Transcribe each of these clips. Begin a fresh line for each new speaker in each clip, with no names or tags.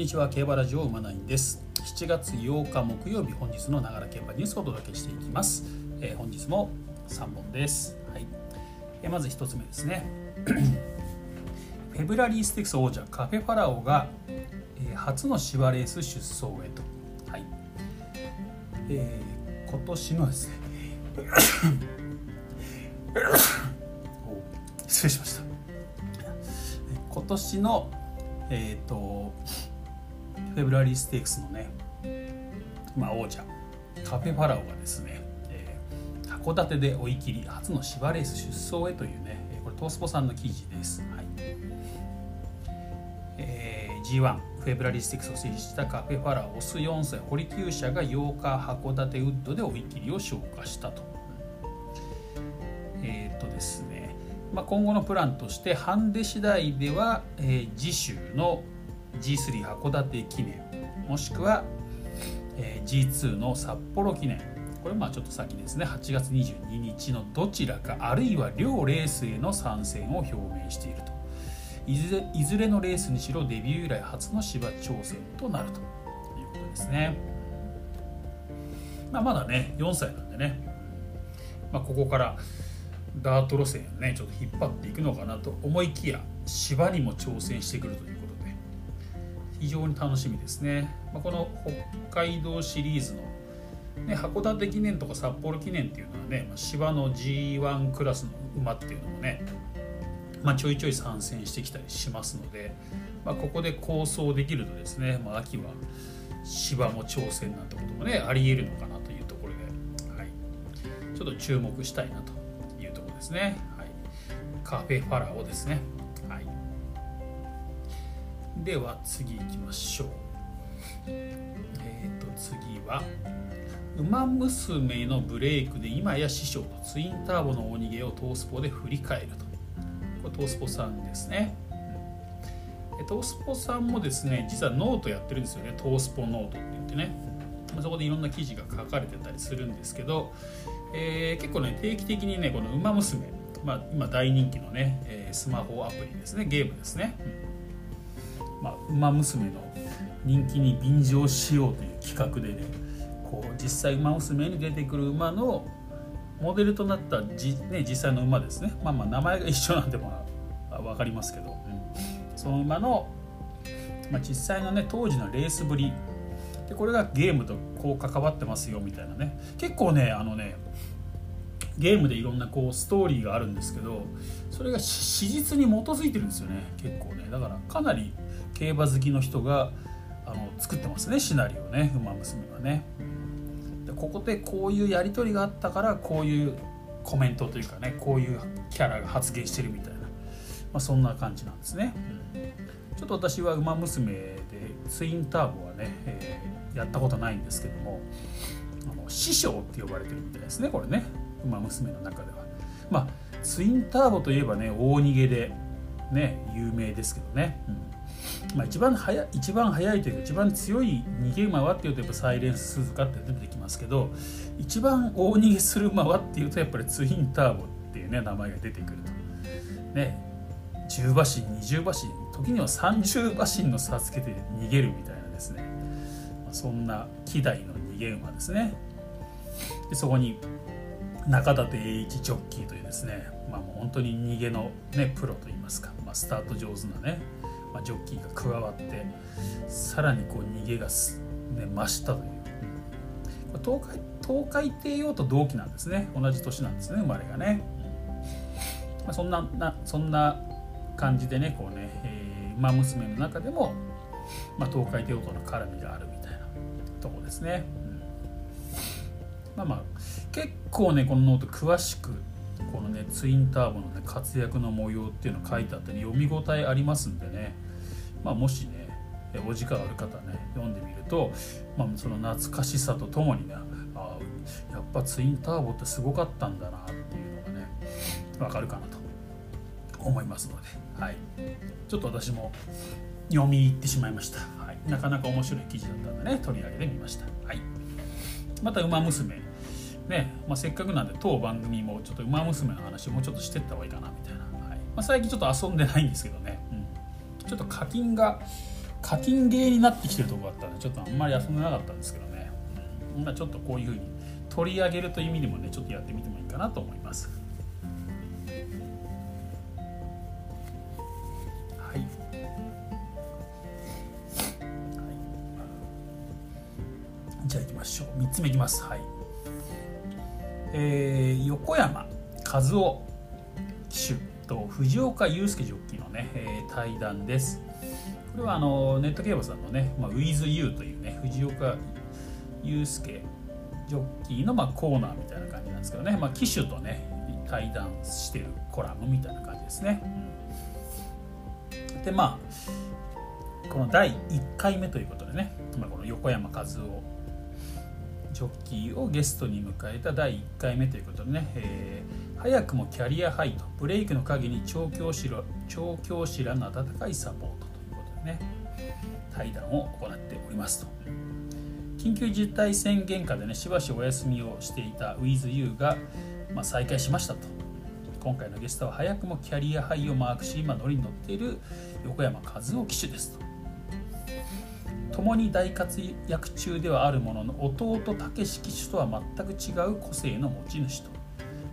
にちは。競馬ラジオ馬ナインです。7月8日木曜日本日のながら競馬ニュースをお届けしていきます、えー本日も3本です、はい。えーまず1つ目ですね。フェブラリーステークス王者カフェファラオが、えー初の芝レース出走へと。はい。えー今年のですね。失礼しました。今年のえっ、とフェブラリーステークスのね、まあ、王者カフェファラオがですね、えー函館で追い切り初の芝レース出走へというねこれトースポさんの記事です、はい。えー G1 フェブラリーステークスを制したカフェファラオオス4歳堀厩舎が8日函館ウッドで追い切りを消化したと。えーっとですね、まあ、今後のプランとしてハンデ次第では、えー次週の G3 函館記念もしくは、え G2 の札幌記念。これまあちょっと先ですね。8月22日のどちらかあるいは両レースへの参戦を表明していると。いずれいずれのレースにしろデビュー以来初の芝挑戦となるということですね、まあ、まだね4歳なんでね、まあ、ここからダート路線をねちょっと引っ張っていくのかなと思いきや芝にも挑戦してくるという非常に楽しみですね、まあ、この北海道シリーズの、ね、函館記念とか札幌記念っていうのはねまあ芝の G1 クラスの馬っていうのもね、まあ、ちょいちょい参戦してきたりしますので、まあ、ここで構想できるとですね、まあ、秋は芝も挑戦なんてこともねありえるのかなというところで、はい、ちょっと注目したいなというところですね。はい、カフェファラオですね。はい、では次行きましょう。えっ、と次は「ウマ娘のブレイクで今や師匠とツインターボの大逃げをトースポで振り返ると」これトースポさんですね。東スポさんもですね実はノートやってるんですよね。東スポノートって言ってね。そこでいろんな記事が書かれてたりするんですけど、えー結構ね定期的にねこの「ウマ娘」まあ、今大人気のね、えースマホアプリですね。ゲームですね、うん。まあ、ウマ娘の人気に便乗しようという企画でねこう実際ウマ娘に出てくる馬のモデルとなったじ、ね、実際の馬ですね。まあまあ名前が一緒なんでまあ分かりますけど、うんその馬の、まあ、実際のね当時のレースぶり。でこれがゲームとこう関わってますよみたいなね。結構ねあのねゲームでいろんなこうストーリーがあるんですけどそれが史実に基づいてるんですよね。結構ね。だからかなり競馬好きの人があの作ってますねシナリオね「ウマ娘」はね。でここでこういうやり取りがあったからこういうコメントというかねこういうキャラが発言してるみたいな、まあ、そんな感じなんですね、うん。ちょっと私は「ウマ娘」でツインターボはね、えーやったことないんですけどもあの師匠って呼ばれてるみたいですねこれね「ウマ娘」の中では。まあツインターボといえばね大逃げでね有名ですけどね、うん。まあ、一番速い一番速いというか一番強い逃げ馬はっていうとやっぱサイレンス鈴鹿って出てきますけど一番大逃げする馬はっていうとやっぱりツインターボっていうね名前が出てくると。ね。10馬身20馬身。時には30馬身の差つけて逃げるみたいなですね、そんな希代の逃げ馬ですね。でそこに中立栄一ジョッキーというですね、まあ、もう本当に逃げの、ね、プロといいますか、まあ、スタート上手なね、まあ、ジョッキーが加わってさらにこう逃げがす、ね、増したという、東海東海帝王と同期なんですね。同じ年なんですね生まれがね、そんななそんな感じでねこうね、えー、馬娘の中でも、まあ、東海帝王との絡みがあるみたいなとこですね、うん。まあまあ結構ねこのノート詳しくこのねツインターボの、ね、活躍の模様っていうの書いてあったり読み応えありますんでね、まあ、もしねお時間ある方ね読んでみると、まあ、その懐かしさとともにねあやっぱツインターボってすごかったんだなっていうのがねわかるかなと思いますので、はい、ちょっと私も読み入ってしまいました、はい、なかなか面白い記事だったんでね取り上げてみました、はい、また「ウマ娘」ね、まあ、せっかくなんで当番組もちょっと「ウマ娘」の話もうちょっとしてった方がいいかなみたいな、はい。まあ、最近ちょっと遊んでないんですけどね、うん、ちょっと課金が課金ゲーになってきてるとこだったんでちょっとあんまり遊んでなかったんですけどね、うん、まあ、ちょっとこういうふうに取り上げるという意味でもねちょっとやってみてもいいかなと思います、じゃあ行きましょう。3つ目いきます。はい。えー、横山和夫騎手と藤岡祐介ジョッキーのね、えー、対談です。これはあのネット競馬さんのね、まあ、WithYou というね藤岡祐介ジョッキーのまあコーナーみたいな感じなんですけどね、まあ、騎手とね対談してるコラムみたいな感じですね。でまあこの第1回目ということでね、まあ、この横山和夫ジョッキーをゲストに迎えた第1回目ということでね、えー、早くもキャリアハイとブレイクの陰に調教師ら調教師らの温かいサポートということでね対談を行っておりますと。緊急事態宣言下でねしばしお休みをしていた WithYou が、まあ、再開しましたと。今回のゲストは早くもキャリアハイをマークし今乗りに乗っている横山和夫騎手ですと。共に大活躍中ではあるものの弟武史騎手とは全く違う個性の持ち主と、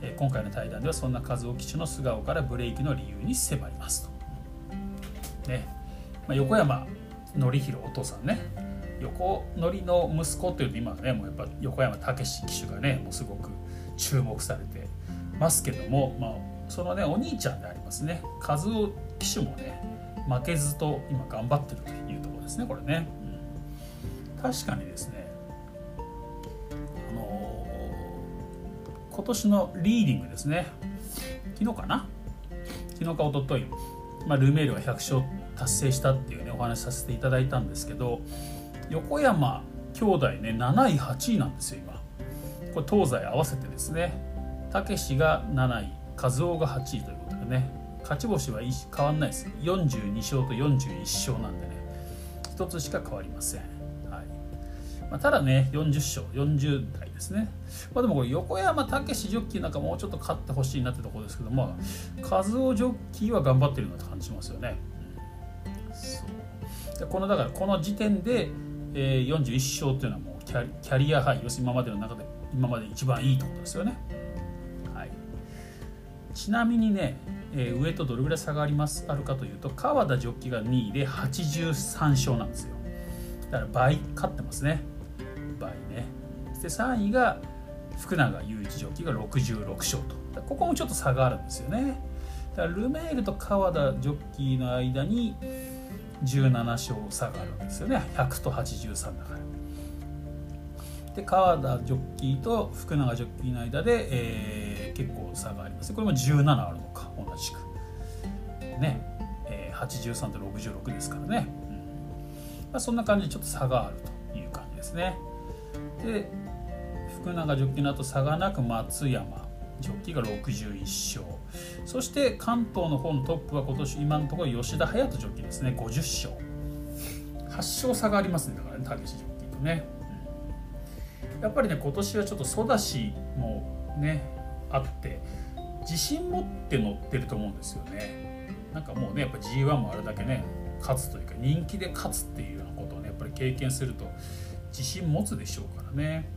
え今回の対談ではそんな和夫騎手の素顔からブレイクの理由に迫りますと、ね。まあ、横山典弘お父さんね。横典の息子というと今ねもうやっぱ横山武史騎手がねもうすごく注目されてますけども、まあ、そのねお兄ちゃんでありますね。和夫騎手もね負けずと今頑張ってるというところですねこれね。確かにですねあのー、今年のリーディングですね。昨日かな？昨日か一昨日まあルメールが100勝達成したっていうねお話しさせていただいたんですけど横山兄弟ね7位8位なんですよ今。これ東西合わせてですね。たけしが7位和夫が8位ということでね。勝ち星は変わんないです。42勝と41勝なんでね。1つしか変わりません。まあ、ただね40勝40代ですね、まあ、でもこれ横山武史ジョッキーなんかもうちょっと勝ってほしいなってところですけどまあ和夫ジョッキーは頑張ってるような感じしますよね、そう。でこのだからこの時点で、えー、41勝っていうのはもうキャリキャリアハイ要するに今までの中で今まで一番いいところですよね、はい、ちなみにね、えー、上とどれぐらい差がありますあるかというと川田ジョッキーが2位で83勝なんですよ。だから倍勝ってますね。倍ね。で3位が福永雄一ジョッキーが66勝と。ここもちょっと差があるんですよね。だからルメールと川田ジョッキーの間に17勝差があるわけですよね。100と83だから。で川田ジョッキーと福永ジョッキーの間で、えー、結構差がありますこれも17あるのか同じく。ね、えー、83と66ですからね、うん。まあ、そんな感じでちょっと差があるという感じですね。で福永ジョッキーの後差がなく松山。ジョッキーが61勝。そして関東の方のトップは今年今のところ吉田隼人ジョッキーですね。50勝。8勝差がありますね。だからね武史ジョッキーとね、うん、やっぱりね今年はちょっとソダシもねあって自信持って乗ってると思うんですよね。なんかもうねやっぱ G1 もあれだけね勝つというか人気で勝つっていうようなことをねやっぱり経験すると自信持つでしょうからね、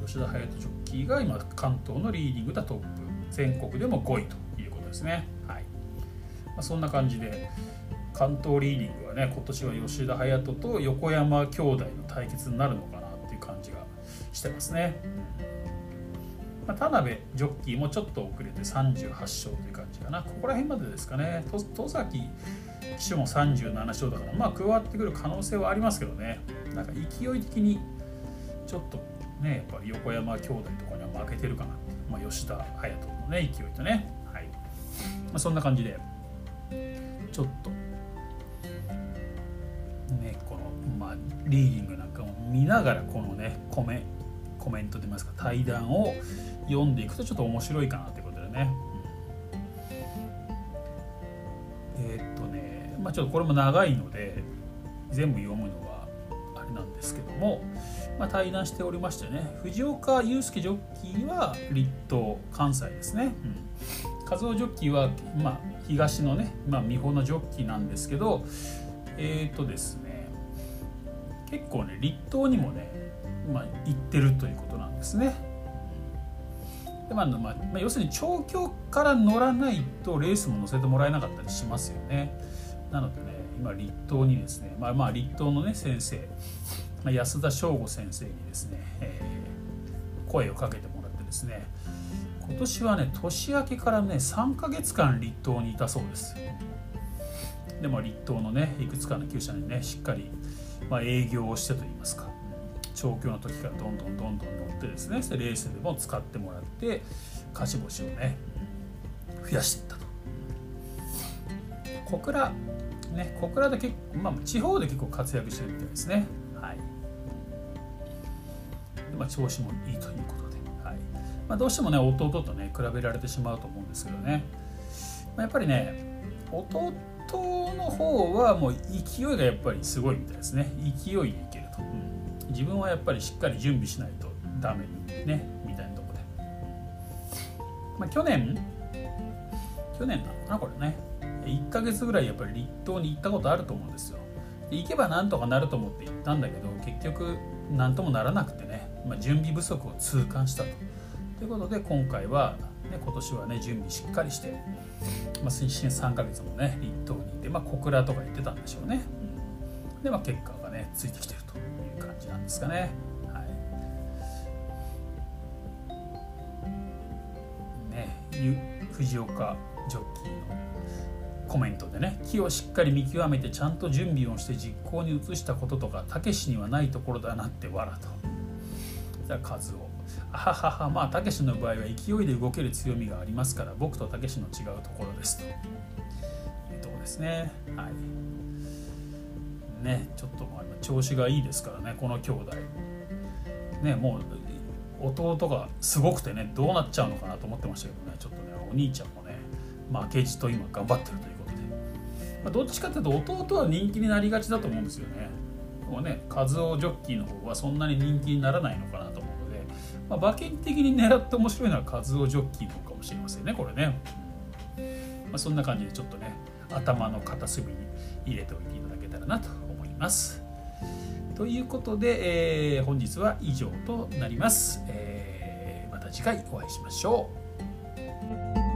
うん、吉田隼人ジョッキーが今関東のリーディングだトップ。全国でも5位ということですね。はい、まあ、そんな感じで関東リーディングはね今年は吉田隼人と横山兄弟の対決になるのかなっていう感じがしてますね、まあ、田辺ジョッキーもちょっと遅れて38勝という感じかな。ここら辺までですかね。戸崎騎手も37勝だからまあ加わってくる可能性はありますけどね。なんか勢い的にちょっとねやっぱ横山兄弟とかには負けてるかなまあ、吉田隼人のね勢いとね、はい。まあ、そんな感じでちょっとねこの、まあ、リーディングなんかも見ながらこのねコメコメントといいますか対談を読んでいくとちょっと面白いかなということでね、うん、えー、っとねまあちょっとこれも長いので全部読むのはも、まあ、対談しておりましてね藤岡祐介ジョッキーは立東関西ですね、うん、和夫ジョッキーは、まあ、東のね、まあ、美穂のジョッキーなんですけどえっ、ー、とですね結構ね立冬にもね、まあ、行ってるということなんですね。でまあまあ、要するに調教から乗らないとレースも乗せてもらえなかったりしますよね。なのでね今立冬にですねまあまあ立冬のね先生安田翔吾先生にですね、えー、声をかけてもらってですね今年はね年明けからね3ヶ月間立冬にいたそうです。でも立冬のねいくつかの厩舎にねしっかり、まあ、営業をしてといいますか調教の時からどんどんどんどん乗ってですねレースでも使ってもらって勝ち星をね増やしていったと。小倉ね小倉で結構、まあ、地方で結構活躍してるみたいですね。はい。まあ、調子もいいということで、はい。まあ、どうしてもね弟とね比べられてしまうと思うんですけどね、まあ、やっぱりね弟の方はもう勢いがやっぱりすごいみたいですね。勢いでいけると、うん、自分はやっぱりしっかり準備しないとダメね。みたいなとこで、まあ、去年去年なのかなこれね。1ヶ月ぐらいやっぱり立冬に行ったことあると思うんですよ。行けばなんとかなると思って行ったんだけど結局何ともならなくて、まあ、準備不足を痛感したと。ということで今回は、ね、今年はね準備しっかりして、まあ、新3ヶ月もね立冬にいて、まあ、小倉とか言ってたんでしょうね。で、まあ、結果がねついてきてるという感じなんですかね。ね藤岡ジョッキーのコメントでね木をしっかり見極めてちゃんと準備をして実行に移したこととかたけしにはないところだなって笑とじゃ数を。あはははまあたけしの場合は勢いで動ける強みがありますから僕とたけしの違うところですと。いうとこですね。はい。ねちょっとまあ今調子がいいですからねこの兄弟。ねもう弟がすごくてねどうなっちゃうのかなと思ってましたけどねちょっとねお兄ちゃんもね負けじと今頑張ってるということで。まあ、どっちかというと弟は人気になりがちだと思うんですよね。で。もね、カズオジョッキーの方はそんなに人気にならないのかな、まあ、馬券的に狙って面白いのはカズオジョッキーのかもしれませんね、これね。まあ、そんな感じでちょっとね、頭の片隅に入れておいていただけたらなと思います。ということで、えー、本日は以上となります。えー、また次回お会いしましょう。